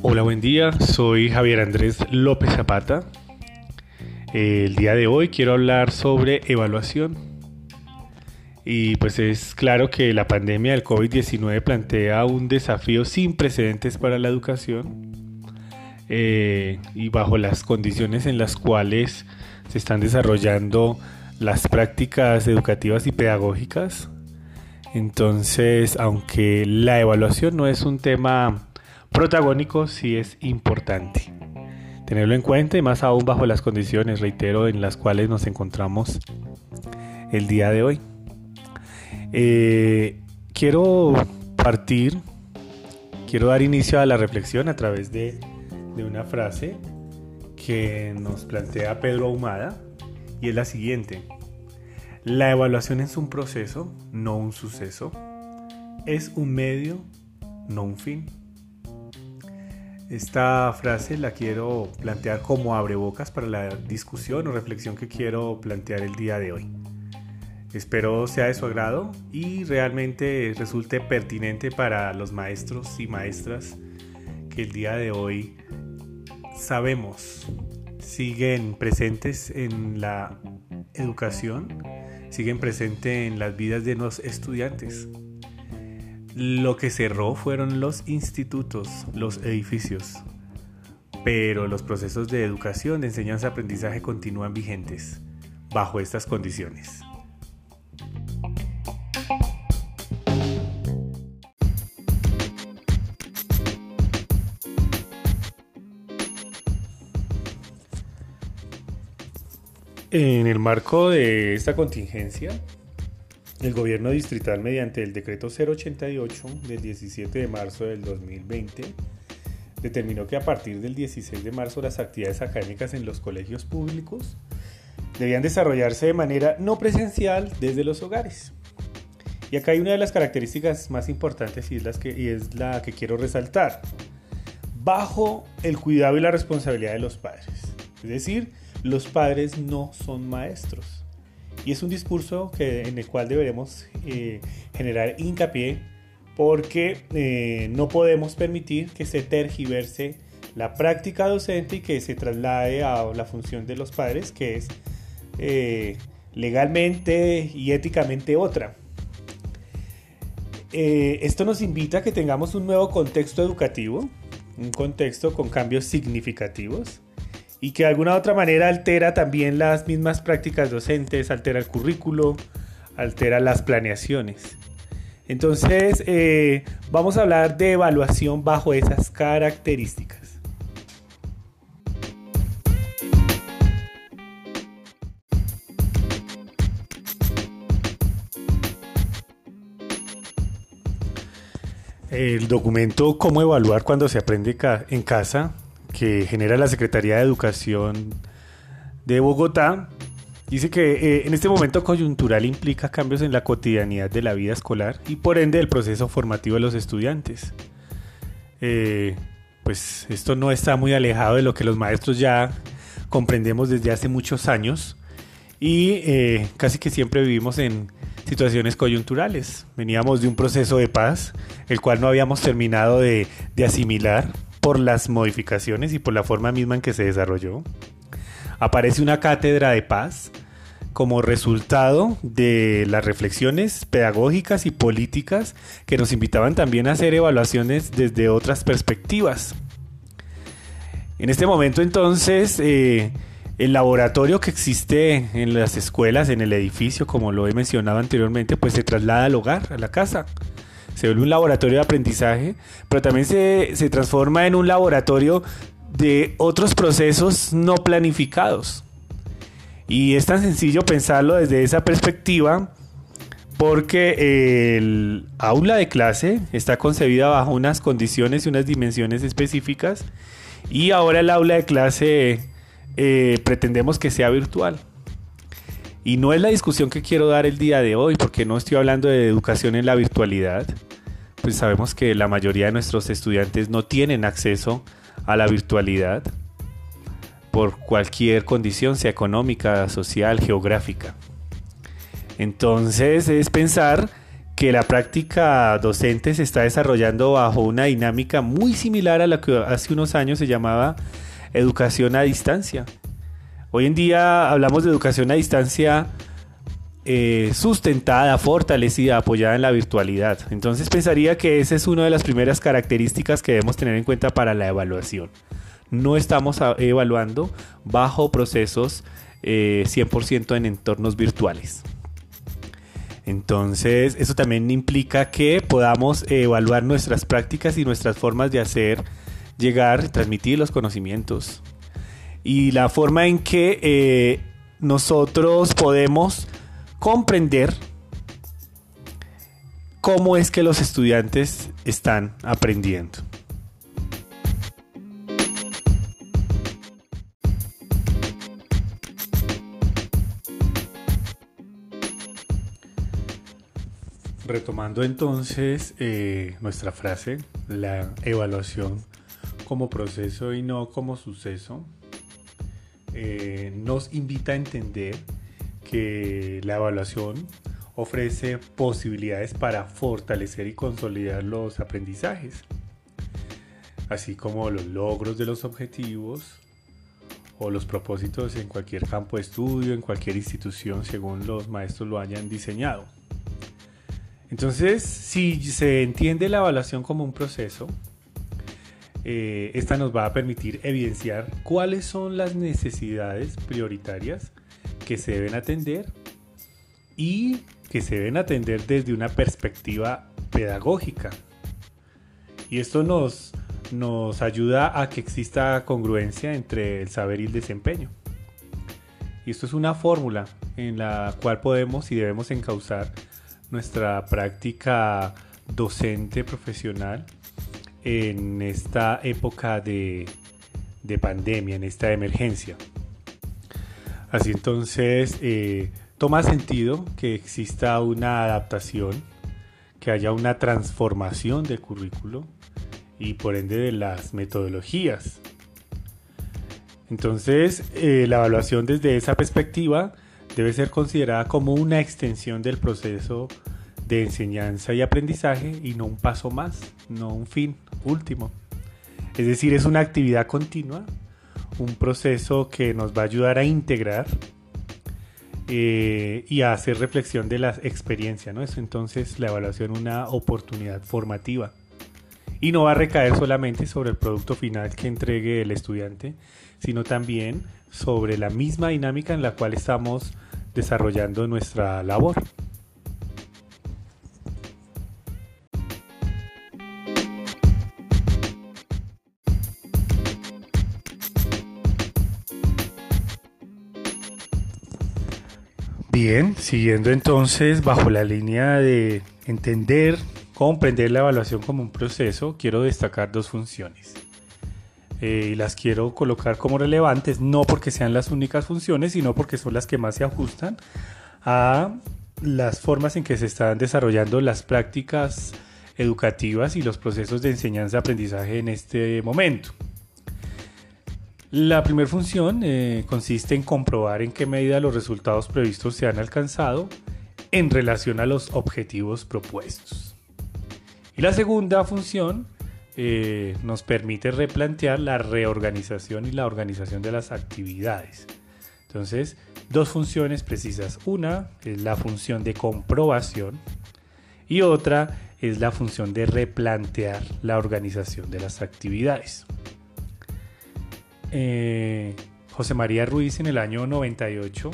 Hola, buen día. Soy Javier Andrés López Zapata. El día de hoy quiero hablar sobre evaluación. Y pues es claro que la pandemia del COVID-19 plantea un desafío sin precedentes para la educación eh, y bajo las condiciones en las cuales se están desarrollando las prácticas educativas y pedagógicas. Entonces, aunque la evaluación no es un tema protagónico sí es importante. Tenerlo en cuenta y más aún bajo las condiciones, reitero, en las cuales nos encontramos el día de hoy. Eh, quiero partir, quiero dar inicio a la reflexión a través de, de una frase que nos plantea Pedro Ahumada y es la siguiente. La evaluación es un proceso, no un suceso. Es un medio, no un fin. Esta frase la quiero plantear como abrebocas para la discusión o reflexión que quiero plantear el día de hoy. Espero sea de su agrado y realmente resulte pertinente para los maestros y maestras que el día de hoy sabemos siguen presentes en la educación, siguen presentes en las vidas de los estudiantes. Lo que cerró fueron los institutos, los edificios, pero los procesos de educación, de enseñanza-aprendizaje continúan vigentes bajo estas condiciones. En el marco de esta contingencia, el gobierno distrital, mediante el decreto 088 del 17 de marzo del 2020, determinó que a partir del 16 de marzo las actividades académicas en los colegios públicos debían desarrollarse de manera no presencial desde los hogares. Y acá hay una de las características más importantes y es, es la que quiero resaltar. Bajo el cuidado y la responsabilidad de los padres. Es decir, los padres no son maestros y es un discurso que, en el cual deberemos eh, generar hincapié porque eh, no podemos permitir que se tergiverse la práctica docente y que se traslade a la función de los padres, que es eh, legalmente y éticamente otra. esto nos invita a que tengamos un nuevo contexto educativo, un contexto con cambios significativos, y que de alguna otra manera altera también las mismas prácticas docentes, altera el currículo, altera las planeaciones. Entonces, eh, vamos a hablar de evaluación bajo esas características. El documento Cómo evaluar cuando se aprende en casa que genera la Secretaría de Educación de Bogotá, dice que eh, en este momento coyuntural implica cambios en la cotidianidad de la vida escolar y por ende el proceso formativo de los estudiantes. Eh, pues esto no está muy alejado de lo que los maestros ya comprendemos desde hace muchos años y eh, casi que siempre vivimos en situaciones coyunturales. Veníamos de un proceso de paz, el cual no habíamos terminado de, de asimilar por las modificaciones y por la forma misma en que se desarrolló. Aparece una cátedra de paz como resultado de las reflexiones pedagógicas y políticas que nos invitaban también a hacer evaluaciones desde otras perspectivas. En este momento entonces eh, el laboratorio que existe en las escuelas, en el edificio, como lo he mencionado anteriormente, pues se traslada al hogar, a la casa se vuelve un laboratorio de aprendizaje, pero también se, transforma en un laboratorio de otros procesos no planificados. Y es tan sencillo pensarlo desde esa perspectiva porque el aula de clase está concebida bajo unas condiciones y unas dimensiones específicas y ahora el aula de clase eh, pretendemos que sea virtual. Y no es la discusión que quiero dar el día de hoy, porque no estoy hablando de educación en la virtualidad. Pues sabemos que la mayoría de nuestros estudiantes no tienen acceso a la virtualidad por cualquier condición, sea económica, social, geográfica. Entonces es pensar que la práctica docente se está desarrollando bajo una dinámica muy similar a la que hace unos años se llamaba educación a distancia. Hoy en día hablamos de educación a distancia eh, sustentada, fortalecida, apoyada en la virtualidad. Entonces pensaría que esa es una de las primeras características que debemos tener en cuenta para la evaluación. No estamos evaluando bajo procesos 100% eh, en entornos virtuales. Entonces, eso también implica que podamos evaluar nuestras prácticas y nuestras formas de hacer llegar, transmitir los conocimientos. Y la forma en que eh, nosotros podemos comprender cómo es que los estudiantes están aprendiendo. Retomando entonces eh, nuestra frase, la evaluación como proceso y no como suceso, eh, nos invita a entender que la evaluación ofrece posibilidades para fortalecer y consolidar los aprendizajes, así como los logros de los objetivos o los propósitos en cualquier campo de estudio, en cualquier institución, según los maestros lo hayan diseñado. Entonces, si se entiende la evaluación como un proceso, eh, esta nos va a permitir evidenciar cuáles son las necesidades prioritarias que se deben atender y que se deben atender desde una perspectiva pedagógica. Y esto nos, nos ayuda a que exista congruencia entre el saber y el desempeño. Y esto es una fórmula en la cual podemos y debemos encauzar nuestra práctica docente profesional en esta época de, de pandemia, en esta emergencia. Así entonces, eh, toma sentido que exista una adaptación, que haya una transformación del currículo y por ende de las metodologías. Entonces, eh, la evaluación desde esa perspectiva debe ser considerada como una extensión del proceso de enseñanza y aprendizaje y no un paso más, no un fin último. Es decir, es una actividad continua un proceso que nos va a ayudar a integrar eh, y a hacer reflexión de la experiencia, ¿no? Es entonces la evaluación una oportunidad formativa y no va a recaer solamente sobre el producto final que entregue el estudiante, sino también sobre la misma dinámica en la cual estamos desarrollando nuestra labor. Bien, siguiendo entonces bajo la línea de entender, comprender la evaluación como un proceso, quiero destacar dos funciones. Eh, y las quiero colocar como relevantes, no porque sean las únicas funciones, sino porque son las que más se ajustan a las formas en que se están desarrollando las prácticas educativas y los procesos de enseñanza-aprendizaje en este momento. La primera función eh, consiste en comprobar en qué medida los resultados previstos se han alcanzado en relación a los objetivos propuestos. Y la segunda función eh, nos permite replantear la reorganización y la organización de las actividades. Entonces, dos funciones precisas. Una es la función de comprobación y otra es la función de replantear la organización de las actividades. Eh, José María Ruiz en el año 98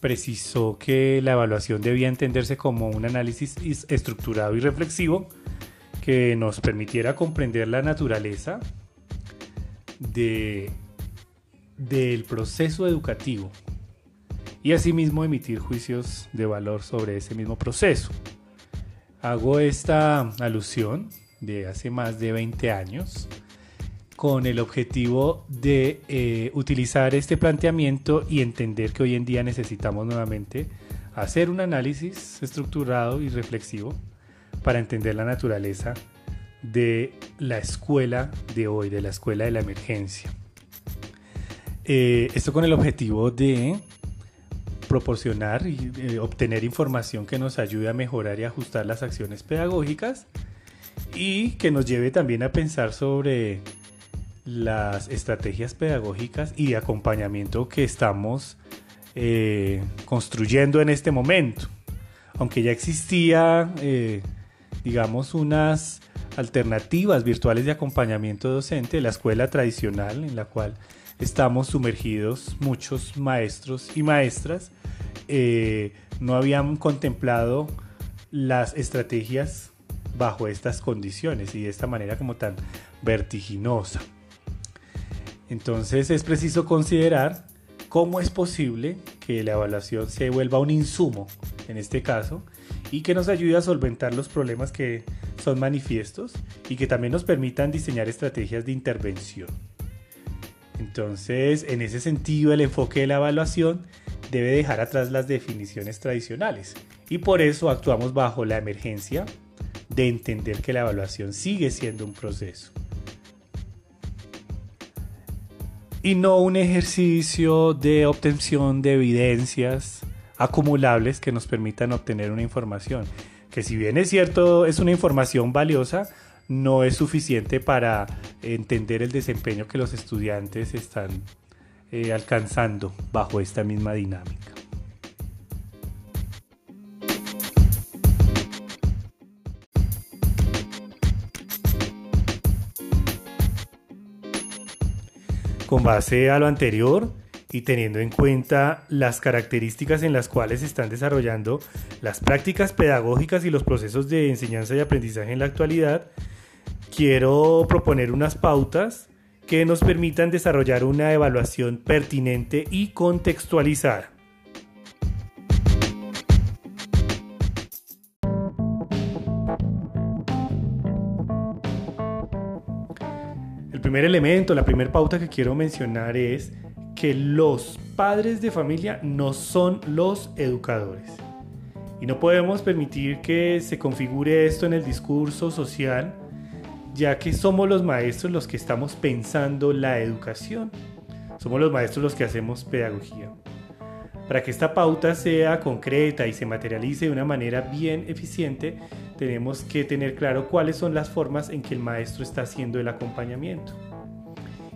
precisó que la evaluación debía entenderse como un análisis estructurado y reflexivo que nos permitiera comprender la naturaleza de, del proceso educativo y asimismo emitir juicios de valor sobre ese mismo proceso. Hago esta alusión de hace más de 20 años con el objetivo de eh, utilizar este planteamiento y entender que hoy en día necesitamos nuevamente hacer un análisis estructurado y reflexivo para entender la naturaleza de la escuela de hoy, de la escuela de la emergencia. Eh, esto con el objetivo de proporcionar y eh, obtener información que nos ayude a mejorar y ajustar las acciones pedagógicas y que nos lleve también a pensar sobre las estrategias pedagógicas y de acompañamiento que estamos eh, construyendo en este momento. Aunque ya existía, eh, digamos, unas alternativas virtuales de acompañamiento docente, la escuela tradicional en la cual estamos sumergidos muchos maestros y maestras, eh, no habían contemplado las estrategias bajo estas condiciones y de esta manera como tan vertiginosa. Entonces es preciso considerar cómo es posible que la evaluación se vuelva un insumo, en este caso, y que nos ayude a solventar los problemas que son manifiestos y que también nos permitan diseñar estrategias de intervención. Entonces, en ese sentido, el enfoque de la evaluación debe dejar atrás las definiciones tradicionales y por eso actuamos bajo la emergencia de entender que la evaluación sigue siendo un proceso. Y no un ejercicio de obtención de evidencias acumulables que nos permitan obtener una información. Que si bien es cierto, es una información valiosa, no es suficiente para entender el desempeño que los estudiantes están eh, alcanzando bajo esta misma dinámica. Con base a lo anterior y teniendo en cuenta las características en las cuales se están desarrollando las prácticas pedagógicas y los procesos de enseñanza y aprendizaje en la actualidad, quiero proponer unas pautas que nos permitan desarrollar una evaluación pertinente y contextualizada. Primer elemento, la primera pauta que quiero mencionar es que los padres de familia no son los educadores. Y no podemos permitir que se configure esto en el discurso social ya que somos los maestros los que estamos pensando la educación. Somos los maestros los que hacemos pedagogía. Para que esta pauta sea concreta y se materialice de una manera bien eficiente, tenemos que tener claro cuáles son las formas en que el maestro está haciendo el acompañamiento.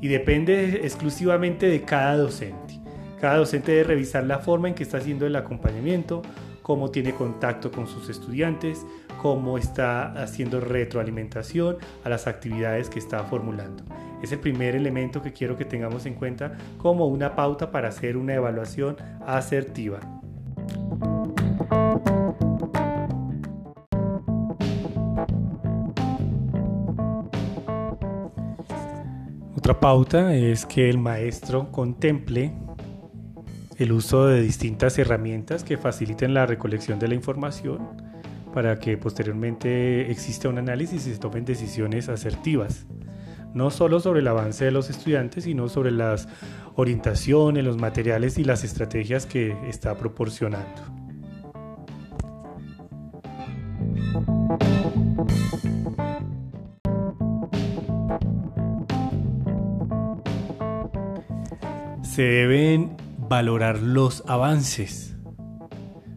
Y depende exclusivamente de cada docente. Cada docente debe revisar la forma en que está haciendo el acompañamiento, cómo tiene contacto con sus estudiantes, cómo está haciendo retroalimentación a las actividades que está formulando. Es el primer elemento que quiero que tengamos en cuenta como una pauta para hacer una evaluación asertiva. Otra pauta es que el maestro contemple el uso de distintas herramientas que faciliten la recolección de la información para que posteriormente exista un análisis y se tomen decisiones asertivas, no solo sobre el avance de los estudiantes, sino sobre las orientaciones, los materiales y las estrategias que está proporcionando. Se deben valorar los avances.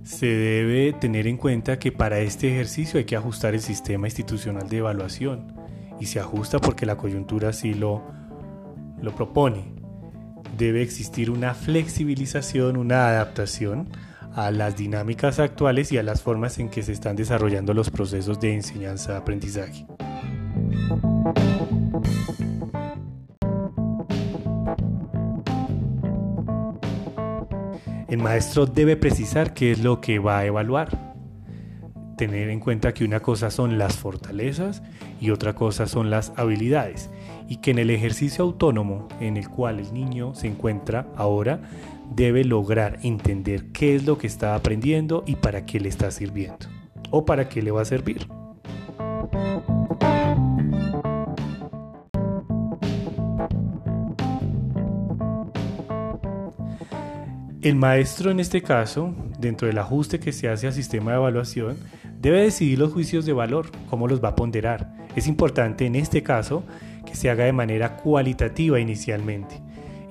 Se debe tener en cuenta que para este ejercicio hay que ajustar el sistema institucional de evaluación y se ajusta porque la coyuntura así lo, lo propone. Debe existir una flexibilización, una adaptación a las dinámicas actuales y a las formas en que se están desarrollando los procesos de enseñanza-aprendizaje. El maestro debe precisar qué es lo que va a evaluar. Tener en cuenta que una cosa son las fortalezas y otra cosa son las habilidades. Y que en el ejercicio autónomo en el cual el niño se encuentra ahora, debe lograr entender qué es lo que está aprendiendo y para qué le está sirviendo. O para qué le va a servir. El maestro en este caso, dentro del ajuste que se hace al sistema de evaluación, debe decidir los juicios de valor, cómo los va a ponderar. Es importante en este caso que se haga de manera cualitativa inicialmente.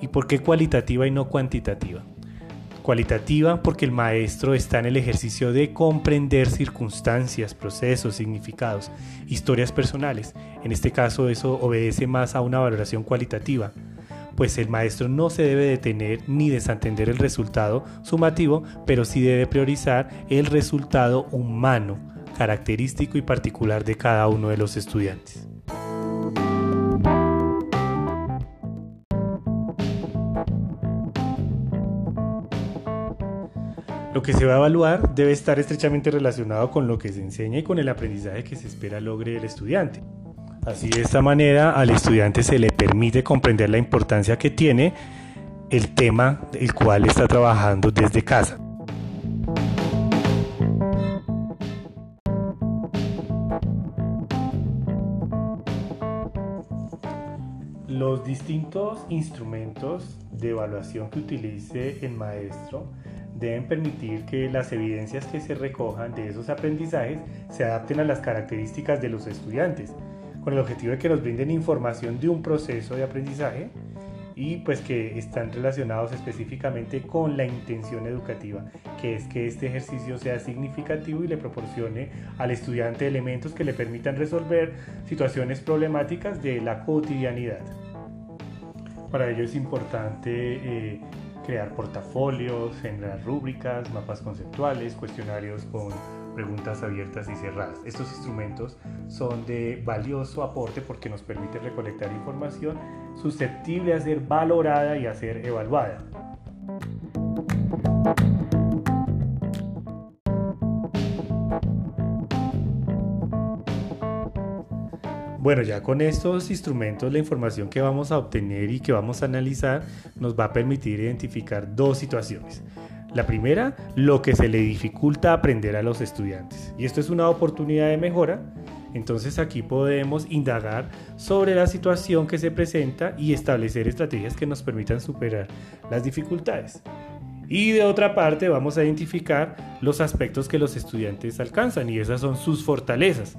¿Y por qué cualitativa y no cuantitativa? Cualitativa porque el maestro está en el ejercicio de comprender circunstancias, procesos, significados, historias personales. En este caso eso obedece más a una valoración cualitativa, pues el maestro no se debe detener ni desatender el resultado sumativo, pero sí debe priorizar el resultado humano, característico y particular de cada uno de los estudiantes. Lo que se va a evaluar debe estar estrechamente relacionado con lo que se enseña y con el aprendizaje que se espera logre el estudiante. Así de esta manera al estudiante se le permite comprender la importancia que tiene el tema el cual está trabajando desde casa. Los distintos instrumentos de evaluación que utilice el maestro deben permitir que las evidencias que se recojan de esos aprendizajes se adapten a las características de los estudiantes, con el objetivo de que nos brinden información de un proceso de aprendizaje y pues que están relacionados específicamente con la intención educativa, que es que este ejercicio sea significativo y le proporcione al estudiante elementos que le permitan resolver situaciones problemáticas de la cotidianidad. Para ello es importante eh, crear portafolios, generar rúbricas, mapas conceptuales, cuestionarios con preguntas abiertas y cerradas. Estos instrumentos son de valioso aporte porque nos permiten recolectar información susceptible a ser valorada y a ser evaluada. Bueno, ya con estos instrumentos la información que vamos a obtener y que vamos a analizar nos va a permitir identificar dos situaciones. La primera, lo que se le dificulta aprender a los estudiantes. Y esto es una oportunidad de mejora. Entonces aquí podemos indagar sobre la situación que se presenta y establecer estrategias que nos permitan superar las dificultades. Y de otra parte vamos a identificar los aspectos que los estudiantes alcanzan y esas son sus fortalezas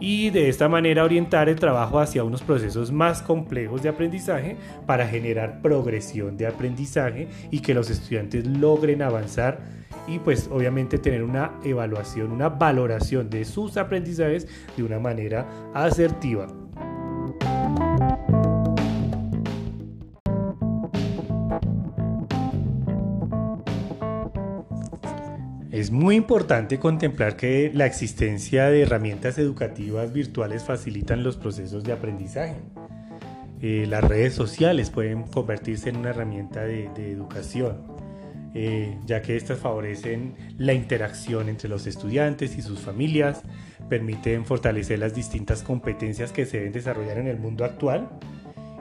y de esta manera orientar el trabajo hacia unos procesos más complejos de aprendizaje para generar progresión de aprendizaje y que los estudiantes logren avanzar y pues obviamente tener una evaluación, una valoración de sus aprendizajes de una manera asertiva. Es muy importante contemplar que la existencia de herramientas educativas virtuales facilitan los procesos de aprendizaje. Eh, las redes sociales pueden convertirse en una herramienta de, educación, eh, ya que estas favorecen la interacción entre los estudiantes y sus familias, permiten fortalecer las distintas competencias que se deben desarrollar en el mundo actual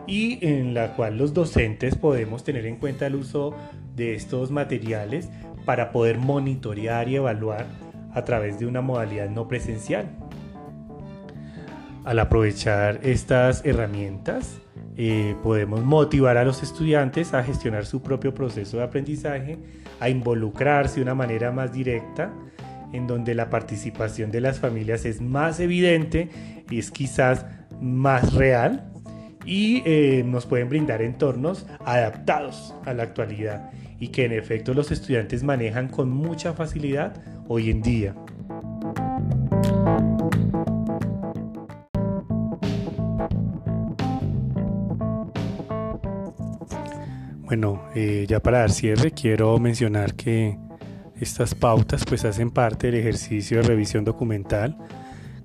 y en la cual los docentes podemos tener en cuenta el uso de estos materiales para poder monitorear y evaluar a través de una modalidad no presencial. Al aprovechar estas herramientas, eh, podemos motivar a los estudiantes a gestionar su propio proceso de aprendizaje, a involucrarse de una manera más directa, en donde la participación de las familias es más evidente y es quizás más real y eh, nos pueden brindar entornos adaptados a la actualidad y que en efecto los estudiantes manejan con mucha facilidad hoy en día. Bueno, eh, ya para dar cierre quiero mencionar que estas pautas pues hacen parte del ejercicio de revisión documental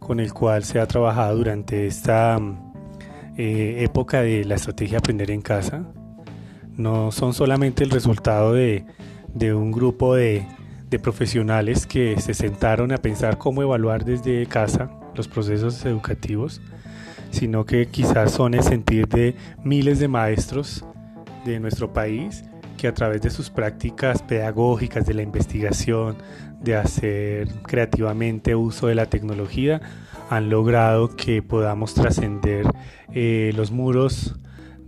con el cual se ha trabajado durante esta eh, época de la estrategia Aprender en Casa no son solamente el resultado de, un grupo de, profesionales que se sentaron a pensar cómo evaluar desde casa los procesos educativos, sino que quizás son el sentir de miles de maestros de nuestro país que a través de sus prácticas pedagógicas, de la investigación, de hacer creativamente uso de la tecnología, han logrado que podamos trascender eh, los muros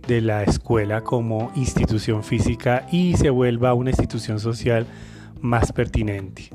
de la escuela como institución física y se vuelva una institución social más pertinente.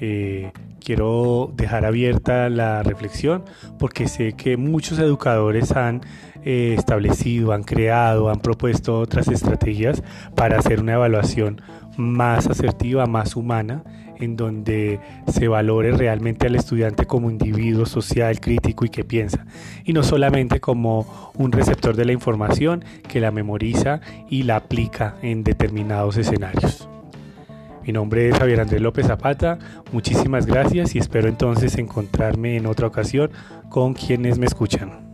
Eh, quiero dejar abierta la reflexión porque sé que muchos educadores han eh, establecido, han creado, han propuesto otras estrategias para hacer una evaluación más asertiva, más humana, en donde se valore realmente al estudiante como individuo social, crítico y que piensa, y no solamente como un receptor de la información que la memoriza y la aplica en determinados escenarios. Mi nombre es Javier Andrés López Zapata, muchísimas gracias y espero entonces encontrarme en otra ocasión con quienes me escuchan.